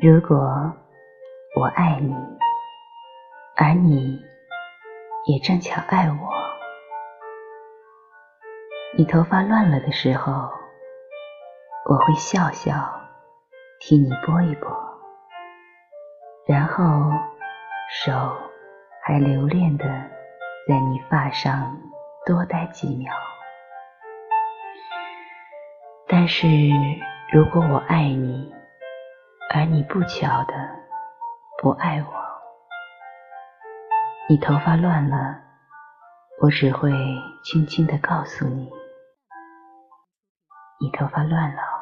如果我爱你，而你也正巧爱我，你头发乱了的时候，我会笑笑替你拨一拨，然后手还留恋的在你发上多待几秒。但是如果我爱你，而你不巧的不爱我，你头发乱了，我只会轻轻的告诉你，你头发乱了。